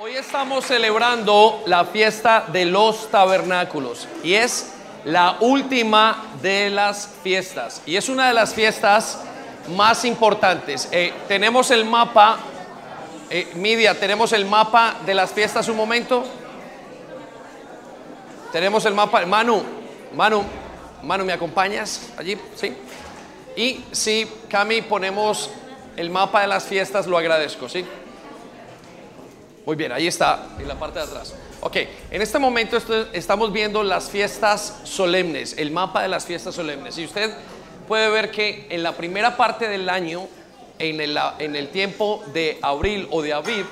Hoy estamos celebrando la fiesta de los tabernáculos y es la última de las fiestas y es una de las fiestas más importantes. Eh, tenemos el mapa, eh, Midia, tenemos el mapa de las fiestas un momento. Tenemos el mapa, Manu, Manu, Manu, ¿me acompañas allí? Sí. Y si Cami ponemos el mapa de las fiestas, lo agradezco, ¿sí? Muy bien, ahí está, en la parte de atrás. Ok, en este momento estamos viendo las fiestas solemnes, el mapa de las fiestas solemnes. Y usted puede ver que en la primera parte del año, en el, en el tiempo de abril o de abril,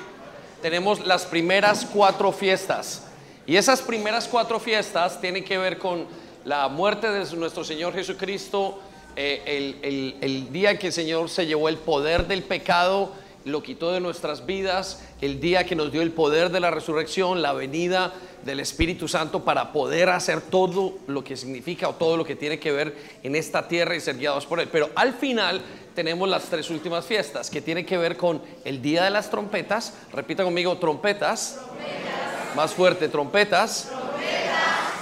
tenemos las primeras cuatro fiestas. Y esas primeras cuatro fiestas tienen que ver con la muerte de nuestro Señor Jesucristo, eh, el, el, el día en que el Señor se llevó el poder del pecado lo quitó de nuestras vidas, el día que nos dio el poder de la resurrección, la venida del Espíritu Santo para poder hacer todo lo que significa o todo lo que tiene que ver en esta tierra y ser guiados por Él. Pero al final tenemos las tres últimas fiestas que tienen que ver con el día de las trompetas, repita conmigo, trompetas, más fuerte, trompetas.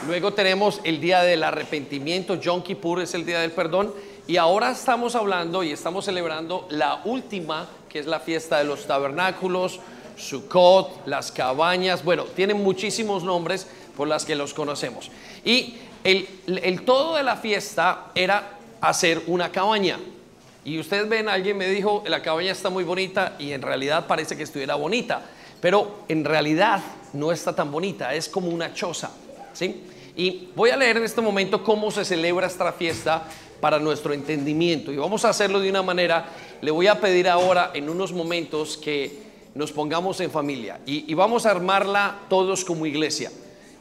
Luego tenemos el día del arrepentimiento, Yom Kippur es el día del perdón. Y ahora estamos hablando y estamos celebrando la última que es la fiesta de los tabernáculos, Sukkot, las cabañas, bueno, tienen muchísimos nombres por las que los conocemos. Y el, todo de la fiesta era hacer una cabaña. Y ustedes ven, alguien me dijo, la cabaña está muy bonita y en realidad parece que estuviera bonita, pero en realidad no está tan bonita, es como una choza, ¿sí? Y voy a leer en este momento cómo se celebra esta fiesta para nuestro entendimiento. Y vamos a hacerlo de una manera, le voy a pedir ahora en unos momentos que nos pongamos en familia y, vamos a armarla todos como iglesia.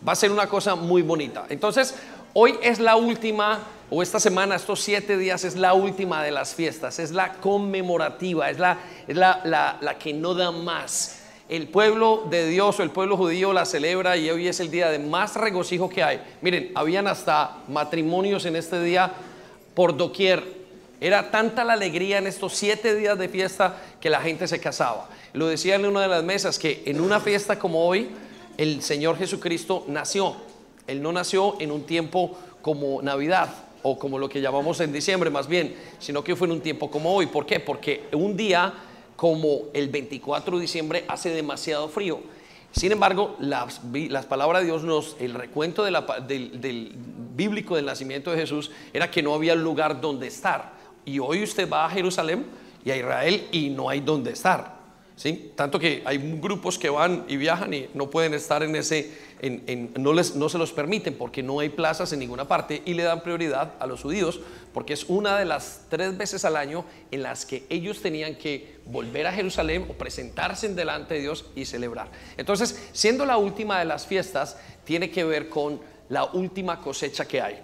Va a ser una cosa muy bonita. Entonces, hoy es la última, o esta semana, estos siete días, es la última de las fiestas, es la conmemorativa, es la, es la, la, la que no da más. El pueblo de Dios o el pueblo judío la celebra y hoy es el día de más regocijo que hay. Miren, habían hasta matrimonios en este día por doquier. Era tanta la alegría en estos siete días de fiesta que la gente se casaba. Lo decía en una de las mesas que en una fiesta como hoy, el Señor Jesucristo nació. Él no nació en un tiempo como Navidad o como lo que llamamos en diciembre más bien, sino que fue en un tiempo como hoy. ¿Por qué? Porque un día como el 24 de diciembre hace demasiado frío. Sin embargo, las, palabras de Dios nos, el recuento del, bíblico del nacimiento de Jesús era que no había lugar donde estar. Y hoy usted va a Jerusalén y a Israel y no hay donde estar. ¿sí? Tanto que hay grupos que van y viajan y no pueden estar en ese, no, les, no se los permiten porque no hay plazas en ninguna parte y le dan prioridad a los judíos porque es una de las tres veces al año en las que ellos tenían que volver a Jerusalén o presentarse delante de Dios y celebrar. Entonces, siendo la última de las fiestas, tiene que ver con la última cosecha que hay.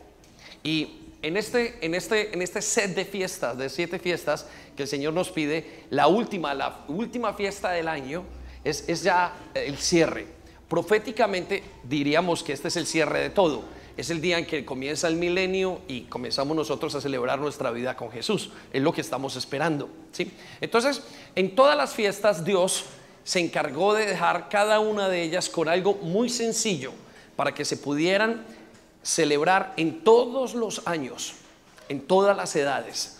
Y en este, en, este, en este set de fiestas, de siete fiestas que el Señor nos pide, la última, la última fiesta del año es, es ya el cierre Proféticamente diríamos que este es el cierre de todo. Es el día en que comienza el milenio y comenzamos nosotros a celebrar nuestra vida con Jesús. Es lo que estamos esperando. ¿sí? Entonces, en todas las fiestas Dios se encargó de dejar cada una de ellas con algo muy sencillo para que se pudieran celebrar en todos los años, en todas las edades.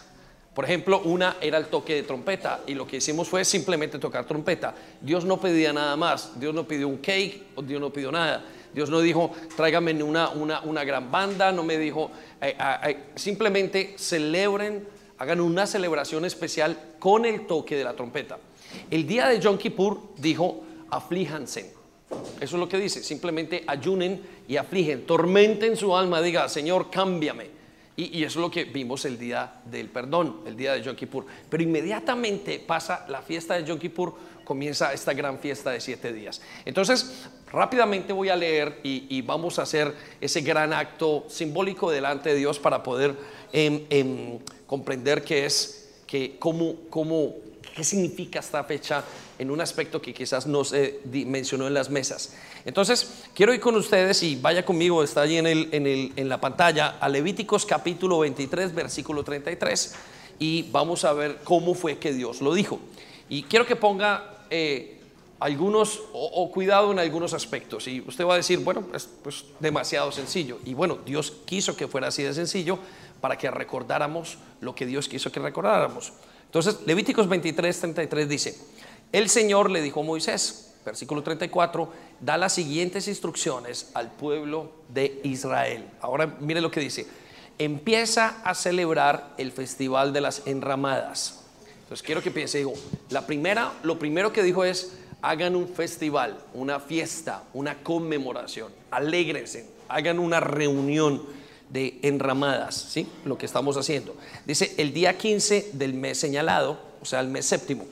Por ejemplo, una era el toque de trompeta y lo que hicimos fue simplemente tocar trompeta. Dios no pedía nada más, Dios no pidió un cake, Dios no pidió nada. Dios no dijo, tráigame una, una, una gran banda, no me dijo, eh, ah, eh, simplemente celebren, hagan una celebración especial con el toque de la trompeta. El día de Yom Kippur dijo, aflíjanse. Eso es lo que dice, simplemente ayunen y afligen, tormenten su alma, diga, Señor, cámbiame. Y, eso es lo que vimos el día del perdón, el día de Yom Kippur. Pero inmediatamente pasa la fiesta de Yom Kippur, comienza esta gran fiesta de siete días. Entonces, rápidamente voy a leer y, vamos a hacer ese gran acto simbólico delante de Dios para poder em, em, comprender qué es, cómo, cómo, qué significa esta fecha en un aspecto que quizás no se mencionó en las mesas. Entonces, quiero ir con ustedes y vaya conmigo, está allí en, la pantalla, a Levíticos capítulo 23, versículo 33, y vamos a ver cómo fue que Dios lo dijo. Y quiero que ponga eh, algunos, o, cuidado en algunos aspectos. Y usted va a decir, bueno, es pues, demasiado sencillo. Y bueno, Dios quiso que fuera así de sencillo para que recordáramos lo que Dios quiso que recordáramos. Entonces, Levíticos 23, 33 dice, el Señor le dijo a Moisés, versículo 34, da las siguientes instrucciones al pueblo de Israel. Ahora mire lo que dice, empieza a celebrar el festival de las enramadas. Entonces quiero que piense, digo, la primera, lo primero que dijo es, hagan un festival, una fiesta, una conmemoración, alégrense, hagan una reunión de enramadas, ¿sí? Lo que estamos haciendo. Dice, el día 15 del mes señalado, o sea, el mes séptimo,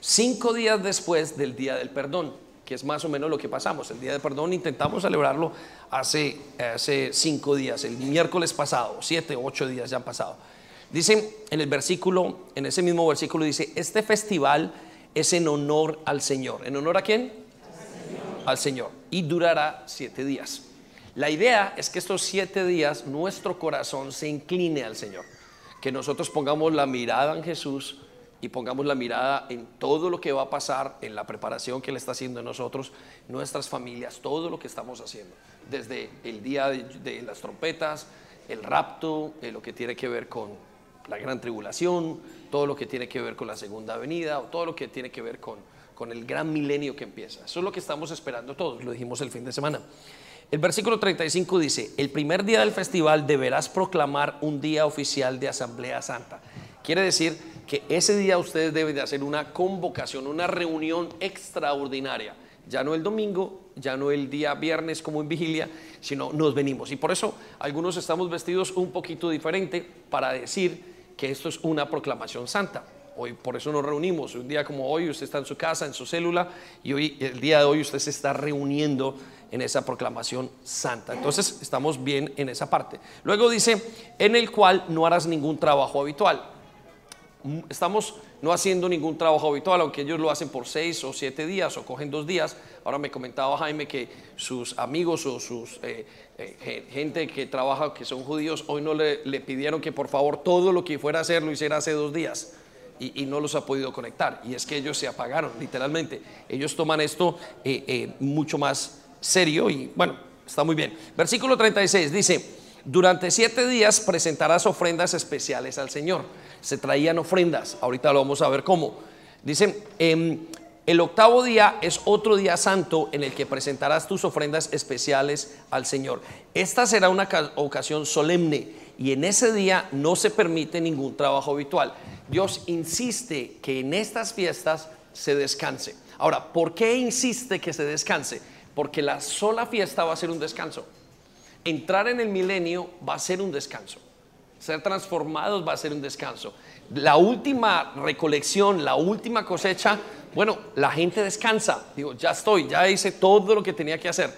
cinco días después del día del perdón, que es más o menos lo que pasamos. El día del perdón intentamos celebrarlo hace, hace cinco días, el miércoles pasado, siete, ocho días ya han pasado. Dice en el versículo, en ese mismo versículo dice, este festival es en honor al Señor. ¿En honor a quién? Al Señor. Y durará siete días. La idea es que estos siete días nuestro corazón se incline al Señor. Que nosotros pongamos la mirada en Jesús y pongamos la mirada en todo lo que va a pasar, en la preparación que Él está haciendo en nosotros, nuestras familias, todo lo que estamos haciendo. Desde el día de, las trompetas, el rapto, eh, lo que tiene que ver con la gran tribulación, todo lo que tiene que ver con la segunda venida, o todo lo que tiene que ver con, con el gran milenio que empieza. Eso es lo que estamos esperando todos, lo dijimos el fin de semana. El versículo 35 dice, el primer día del festival deberás proclamar un día oficial de Asamblea Santa. Quiere decir que ese día ustedes deben de hacer una convocación, una reunión extraordinaria. Ya no el domingo, ya no el día viernes como en vigilia, sino nos venimos. Y por eso algunos estamos vestidos un poquito diferente para decir que esto es una proclamación santa. Hoy por eso nos reunimos. Un día como hoy usted está en su casa, en su célula, y hoy el día de hoy usted se está reuniendo en esa proclamación santa. Entonces estamos bien en esa parte. Luego dice, en el cual no harás ningún trabajo habitual. Mm, estamos no haciendo ningún trabajo habitual, aunque ellos lo hacen por seis o siete días o cogen dos días. Ahora me comentaba Jaime que sus amigos o sus eh, eh, gente que trabaja, que son judíos, hoy no le, pidieron que por favor todo lo que fuera a hacer lo hiciera hace dos días. Y, no los ha podido conectar. Y es que ellos se apagaron, literalmente. Ellos toman esto eh, mucho más serio y bueno, está muy bien. Versículo 36 dice, durante siete días presentarás ofrendas especiales al Señor. Se traían ofrendas, ahorita lo vamos a ver cómo. Dice, em, el octavo día es otro día santo en el que presentarás tus ofrendas especiales al Señor. Esta será una ocasión solemne y en ese día no se permite ningún trabajo habitual. Dios insiste que en estas fiestas se descanse. Ahora, ¿por qué insiste que se descanse? Porque la sola fiesta va a ser un descanso. Entrar en el milenio va a ser un descanso. Ser transformados va a ser un descanso. La última recolección, la última cosecha bueno, la gente descansa. Digo, ya estoy, ya hice todo lo que tenía que hacer.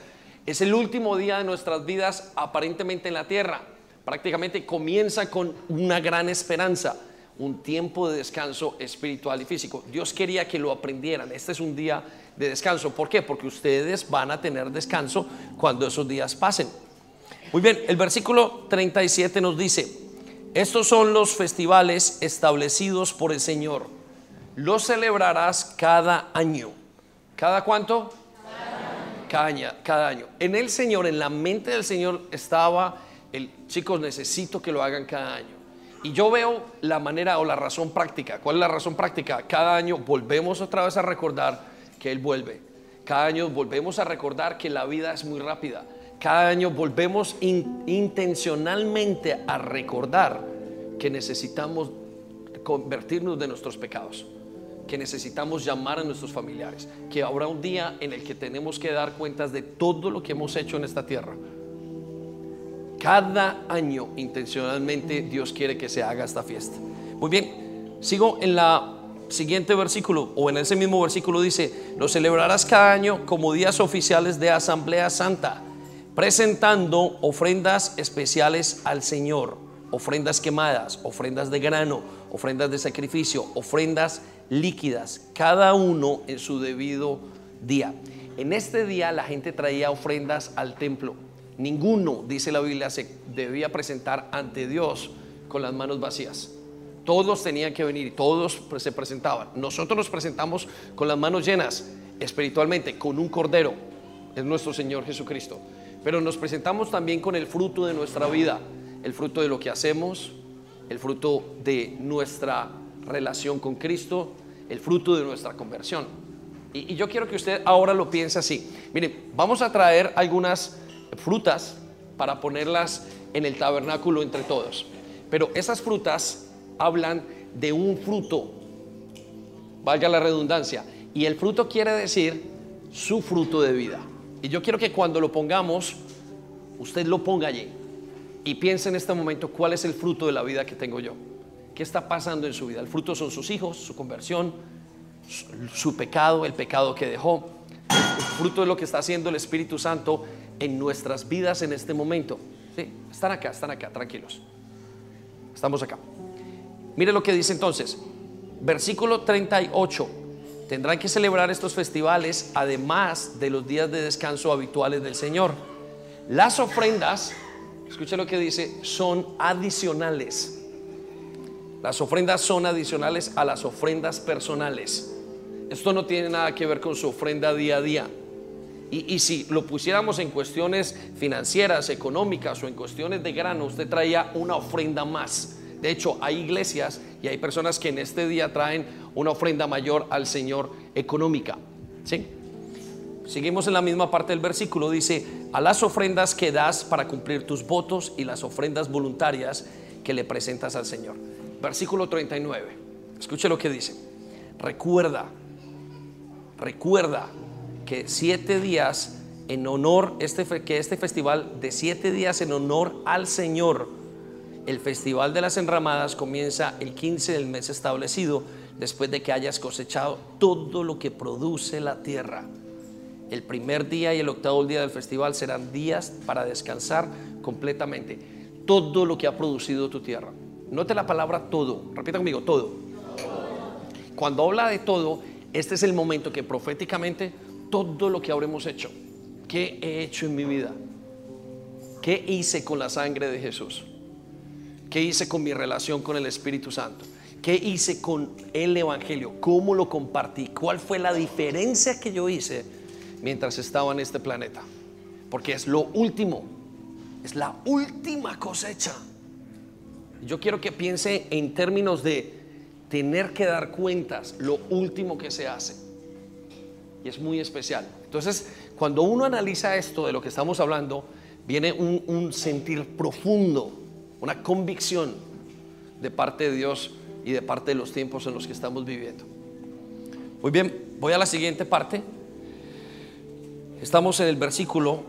Es el último día de nuestras vidas aparentemente en la tierra. Prácticamente comienza con una gran esperanza, un tiempo de descanso espiritual y físico. Dios quería que lo aprendieran. Este es un día de descanso. ¿Por qué? Porque ustedes van a tener descanso cuando esos días pasen. Muy bien, el versículo 37 nos dice, estos son los festivales establecidos por el Señor lo celebrarás cada año. ¿Cada cuánto? Cada año. cada año. En el Señor, en la mente del Señor estaba el, chicos, necesito que lo hagan cada año. Y yo veo la manera o la razón práctica. ¿Cuál es la razón práctica? Cada año volvemos otra vez a recordar que Él vuelve. Cada año volvemos a recordar que la vida es muy rápida. Cada año volvemos intencionalmente a recordar que necesitamos convertirnos de nuestros pecados que necesitamos llamar a nuestros familiares, que habrá un día en el que tenemos que dar cuentas de todo lo que hemos hecho en esta tierra. Cada año intencionalmente Dios quiere que se haga esta fiesta. Muy bien, sigo en la siguiente versículo, o en ese mismo versículo dice, lo celebrarás cada año como días oficiales de Asamblea Santa, presentando ofrendas especiales al Señor, ofrendas quemadas, ofrendas de grano, ofrendas de sacrificio, ofrendas líquidas, cada uno en su debido día. En este día la gente traía ofrendas al templo. Ninguno, dice la Biblia, se debía presentar ante Dios con las manos vacías. Todos tenían que venir, todos se presentaban. Nosotros nos presentamos con las manos llenas. espiritualmente con un cordero, es nuestro Señor Jesucristo. Pero nos presentamos también con el fruto de nuestra vida, el fruto de lo que hacemos, el fruto de nuestra relación con Cristo, el fruto de nuestra conversión. Y, yo quiero que usted ahora lo piense así. Miren, vamos a traer algunas frutas para ponerlas en el tabernáculo entre todos. Pero esas frutas hablan de un fruto, valga la redundancia, y el fruto quiere decir su fruto de vida. Y yo quiero que cuando lo pongamos, usted lo ponga allí y piense en este momento cuál es el fruto de la vida que tengo yo. ¿Qué está pasando en su vida? El fruto son sus hijos, su conversión, su, pecado, el pecado que dejó. El fruto de lo que está haciendo el Espíritu Santo en nuestras vidas en este momento. Sí, están acá, están acá, tranquilos. Estamos acá. Mire lo que dice entonces, versículo 38. Tendrán que celebrar estos festivales además de los días de descanso habituales del Señor. Las ofrendas, escuche lo que dice, son adicionales. Las ofrendas son adicionales a las ofrendas personales. Esto no tiene nada que ver con su ofrenda día a día. Y, si lo pusiéramos en cuestiones financieras, económicas o en cuestiones de grano, usted traía una ofrenda más. De hecho, hay iglesias y hay personas que en este día traen una ofrenda mayor al Señor económica. ¿Sí? Seguimos en la misma parte del versículo. Dice, a las ofrendas que das para cumplir tus votos y las ofrendas voluntarias que le presentas al Señor. Versículo 39. Escuche lo que dice. Recuerda, recuerda que siete días en honor, este, que este festival de siete días en honor al Señor, el festival de las enramadas comienza el 15 del mes establecido, después de que hayas cosechado todo lo que produce la tierra. El primer día y el octavo día del festival serán días para descansar completamente. Todo lo que ha producido tu tierra. Note la palabra todo. Repita conmigo, todo. Cuando habla de todo, este es el momento que proféticamente todo lo que habremos hecho, ¿qué he hecho en mi vida? ¿Qué hice con la sangre de Jesús? ¿Qué hice con mi relación con el Espíritu Santo? ¿Qué hice con el Evangelio? ¿Cómo lo compartí? ¿Cuál fue la diferencia que yo hice mientras estaba en este planeta? Porque es lo último, es la última cosecha. Yo quiero que piense en términos de tener que dar cuentas, lo último que se hace y es muy especial. Entonces, cuando uno analiza esto de lo que estamos hablando, viene un, sentir profundo, una convicción de parte de Dios y de parte de los tiempos en los que estamos viviendo. Muy bien, voy a la siguiente parte. Estamos en el versículo,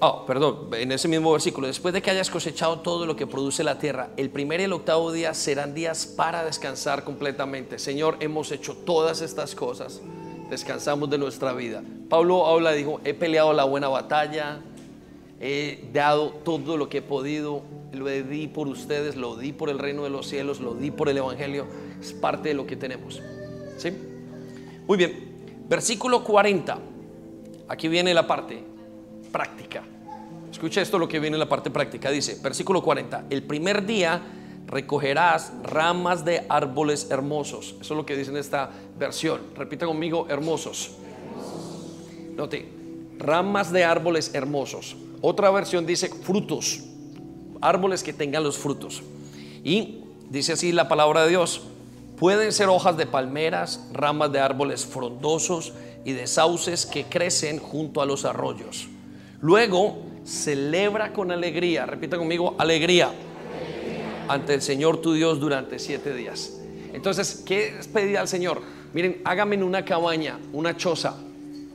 oh, perdón, en ese mismo versículo. Después de que hayas cosechado todo lo que produce la tierra, el primer y el octavo día serán días para descansar completamente. Señor, hemos hecho todas estas cosas descansamos de nuestra vida. Pablo habla, dijo, he peleado la buena batalla, he dado todo lo que he podido, lo di por ustedes, lo di por el reino de los cielos, lo di por el Evangelio, es parte de lo que tenemos. ¿Sí? Muy bien, versículo 40, aquí viene la parte práctica. Escucha esto lo que viene en la parte práctica, dice, versículo 40, el primer día recogerás ramas de árboles hermosos. Eso es lo que dice en esta versión. Repita conmigo, hermosos. Note, ramas de árboles hermosos. Otra versión dice frutos, árboles que tengan los frutos. Y dice así la palabra de Dios. Pueden ser hojas de palmeras, ramas de árboles frondosos y de sauces que crecen junto a los arroyos. Luego celebra con alegría, repita conmigo, alegría ante el Señor tu Dios durante siete días. Entonces, ¿qué es pedir al Señor? Miren, hágame una cabaña, una choza,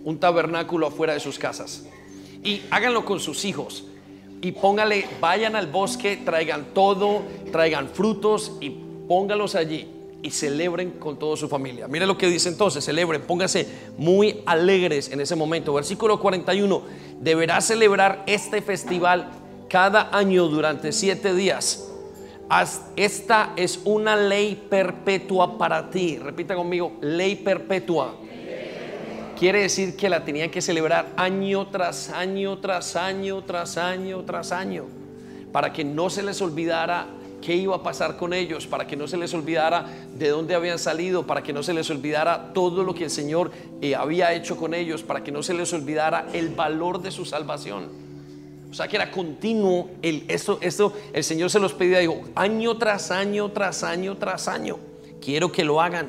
un tabernáculo afuera de sus casas. Y háganlo con sus hijos. Y póngale, vayan al bosque, traigan todo, traigan frutos y póngalos allí y celebren con toda su familia. Mire lo que dice entonces, celebren, pónganse muy alegres en ese momento. Versículo 41, deberá celebrar este festival cada año durante siete días esta es una ley perpetua para ti. Repita conmigo, ley perpetua. Quiere decir que la tenían que celebrar año tras año, tras año, tras año, tras año, para que no se les olvidara qué iba a pasar con ellos, para que no se les olvidara de dónde habían salido, para que no se les olvidara todo lo que el Señor eh, había hecho con ellos, para que no se les olvidara el valor de su salvación. O sea que era continuo, el, esto, esto el Señor se los pedía, dijo, año tras año, tras año, tras año. Quiero que lo hagan,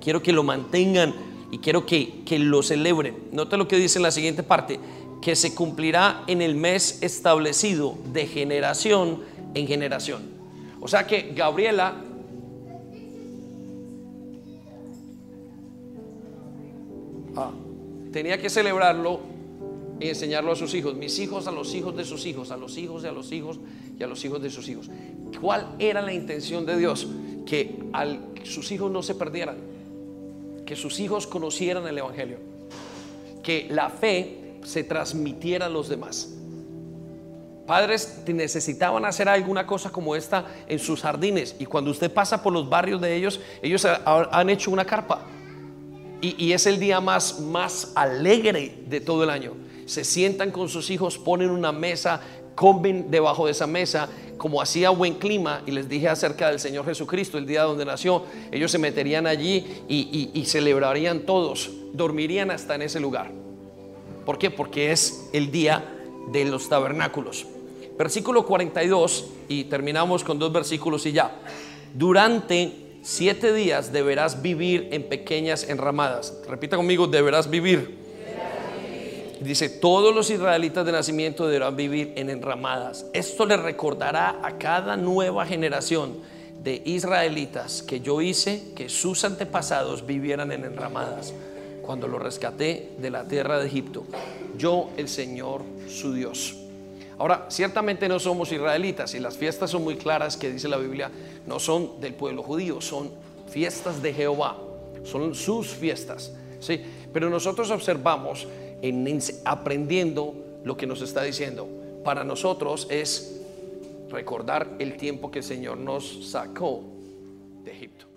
quiero que lo mantengan y quiero que, que lo celebren. Nota lo que dice en la siguiente parte, que se cumplirá en el mes establecido de generación en generación. O sea que Gabriela ah, tenía que celebrarlo y enseñarlo a sus hijos, mis hijos a los hijos de sus hijos, a los hijos de a los hijos y a los hijos de sus hijos. ¿Cuál era la intención de Dios? Que al, sus hijos no se perdieran, que sus hijos conocieran el Evangelio, que la fe se transmitiera a los demás. Padres necesitaban hacer alguna cosa como esta en sus jardines y cuando usted pasa por los barrios de ellos, ellos han hecho una carpa y, es el día más, más alegre de todo el año se sientan con sus hijos, ponen una mesa, comen debajo de esa mesa, como hacía buen clima, y les dije acerca del Señor Jesucristo, el día donde nació, ellos se meterían allí y, celebrarían todos, dormirían hasta en ese lugar. ¿Por qué? Porque es el día de los tabernáculos. Versículo 42, y terminamos con dos versículos y ya. Durante siete días deberás vivir en pequeñas enramadas. Repita conmigo, deberás vivir Dice, todos los israelitas de nacimiento deberán vivir en enramadas. Esto le recordará a cada nueva generación de israelitas que yo hice que sus antepasados vivieran en enramadas cuando los rescaté de la tierra de Egipto. Yo, el Señor, su Dios. Ahora, ciertamente no somos israelitas y las fiestas son muy claras que dice la Biblia, no son del pueblo judío, son fiestas de Jehová, son sus fiestas. ¿sí? Pero nosotros observamos en aprendiendo lo que nos está diciendo. Para nosotros es recordar el tiempo que el Señor nos sacó de Egipto.